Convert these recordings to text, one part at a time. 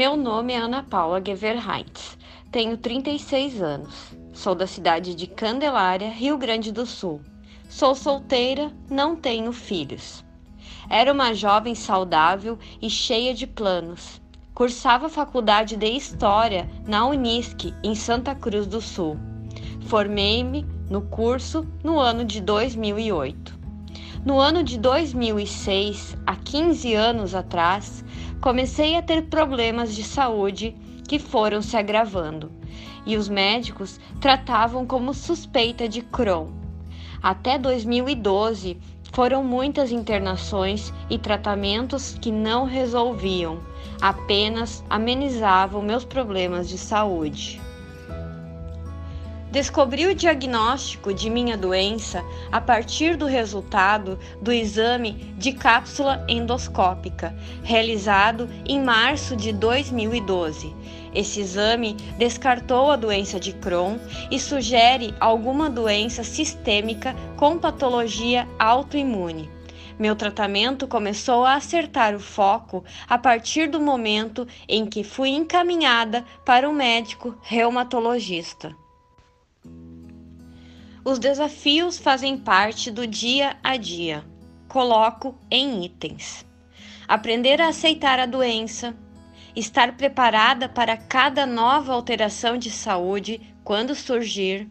Meu nome é Ana Paula Geverheinz, tenho 36 anos, sou da cidade de Candelária, Rio Grande do Sul. Sou solteira, não tenho filhos. Era uma jovem saudável e cheia de planos. Cursava faculdade de História na Unisc, em Santa Cruz do Sul. Formei-me no curso no ano de 2008. No ano de 2006, há 15 anos atrás, comecei a ter problemas de saúde que foram se agravando e os médicos tratavam como suspeita de Crohn. Até 2012, foram muitas internações e tratamentos que não resolviam, apenas amenizavam meus problemas de saúde. Descobri o diagnóstico de minha doença a partir do resultado do exame de cápsula endoscópica, realizado em março de 2012. Esse exame descartou a doença de Crohn e sugere alguma doença sistêmica com patologia autoimune. Meu tratamento começou a acertar o foco a partir do momento em que fui encaminhada para um médico reumatologista. Os desafios fazem parte do dia a dia. Coloco em itens. Aprender a aceitar a doença, estar preparada para cada nova alteração de saúde quando surgir,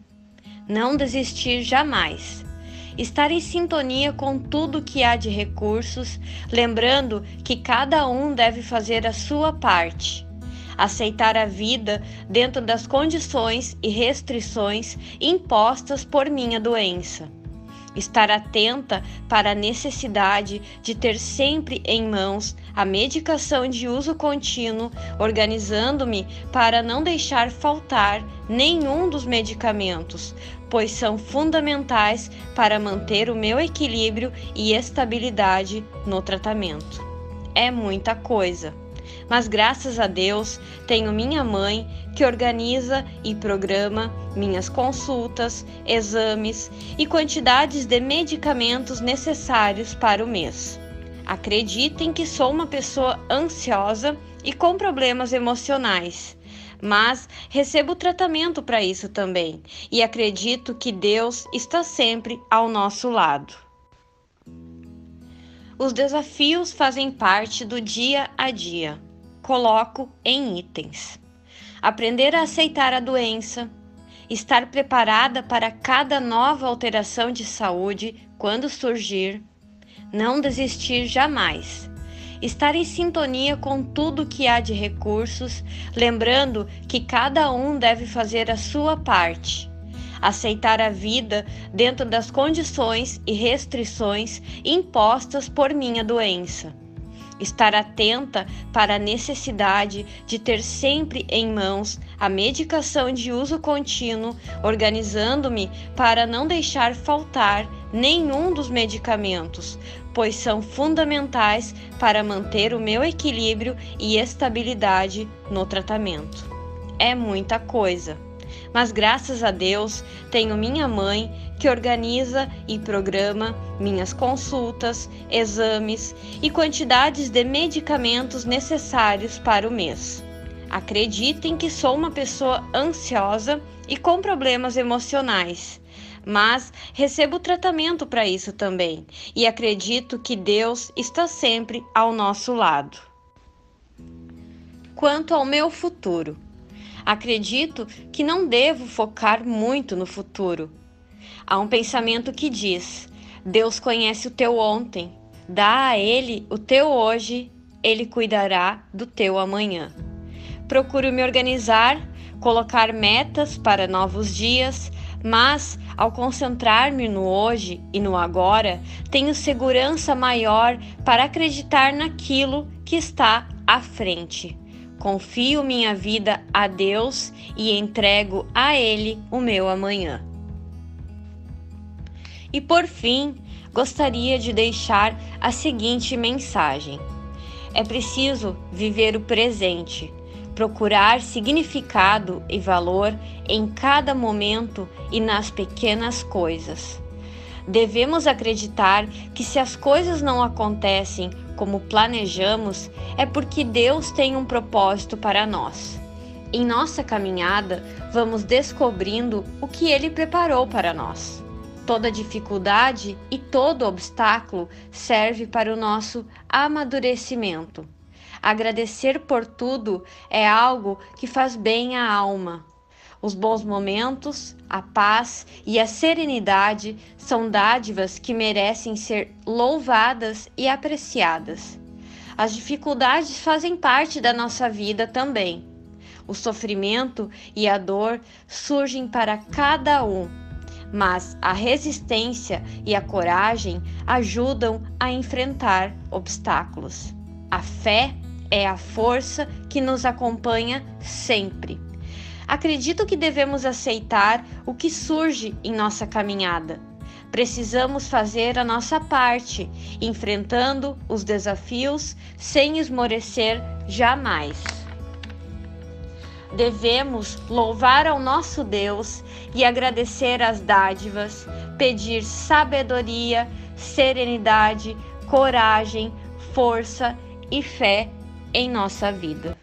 não desistir jamais, estar em sintonia com tudo que há de recursos, lembrando que cada um deve fazer a sua parte aceitar a vida dentro das condições e restrições impostas por minha doença. Estar atenta para a necessidade de ter sempre em mãos a medicação de uso contínuo, organizando-me para não deixar faltar nenhum dos medicamentos, pois são fundamentais para manter o meu equilíbrio e estabilidade no tratamento. É muita coisa mas graças a Deus tenho minha mãe que organiza e programa minhas consultas, exames e quantidades de medicamentos necessários para o mês. Acreditem que sou uma pessoa ansiosa e com problemas emocionais, mas recebo tratamento para isso também e acredito que Deus está sempre ao nosso lado. Os desafios fazem parte do dia a dia coloco em itens. Aprender a aceitar a doença, estar preparada para cada nova alteração de saúde quando surgir, não desistir jamais. Estar em sintonia com tudo que há de recursos, lembrando que cada um deve fazer a sua parte. Aceitar a vida dentro das condições e restrições impostas por minha doença estar atenta para a necessidade de ter sempre em mãos a medicação de uso contínuo, organizando-me para não deixar faltar nenhum dos medicamentos, pois são fundamentais para manter o meu equilíbrio e estabilidade no tratamento. É muita coisa mas graças a Deus tenho minha mãe que organiza e programa minhas consultas, exames e quantidades de medicamentos necessários para o mês. Acreditem que sou uma pessoa ansiosa e com problemas emocionais, mas recebo tratamento para isso também e acredito que Deus está sempre ao nosso lado. Quanto ao meu futuro, Acredito que não devo focar muito no futuro. Há um pensamento que diz: Deus conhece o teu ontem, dá a Ele o teu hoje, Ele cuidará do teu amanhã. Procuro me organizar, colocar metas para novos dias, mas ao concentrar-me no hoje e no agora, tenho segurança maior para acreditar naquilo que está à frente. Confio minha vida a Deus e entrego a Ele o meu amanhã. E por fim, gostaria de deixar a seguinte mensagem: é preciso viver o presente, procurar significado e valor em cada momento e nas pequenas coisas. Devemos acreditar que se as coisas não acontecem como planejamos, é porque Deus tem um propósito para nós. Em nossa caminhada, vamos descobrindo o que Ele preparou para nós. Toda dificuldade e todo obstáculo serve para o nosso amadurecimento. Agradecer por tudo é algo que faz bem à alma. Os bons momentos, a paz e a serenidade são dádivas que merecem ser louvadas e apreciadas. As dificuldades fazem parte da nossa vida também o sofrimento e a dor surgem para cada um, mas a resistência e a coragem ajudam a enfrentar obstáculos. A fé é a força que nos acompanha sempre. Acredito que devemos aceitar o que surge em nossa caminhada. Precisamos fazer a nossa parte, enfrentando os desafios sem esmorecer jamais devemos louvar ao nosso Deus e agradecer as dádivas, pedir sabedoria, serenidade, coragem, força e fé em nossa vida.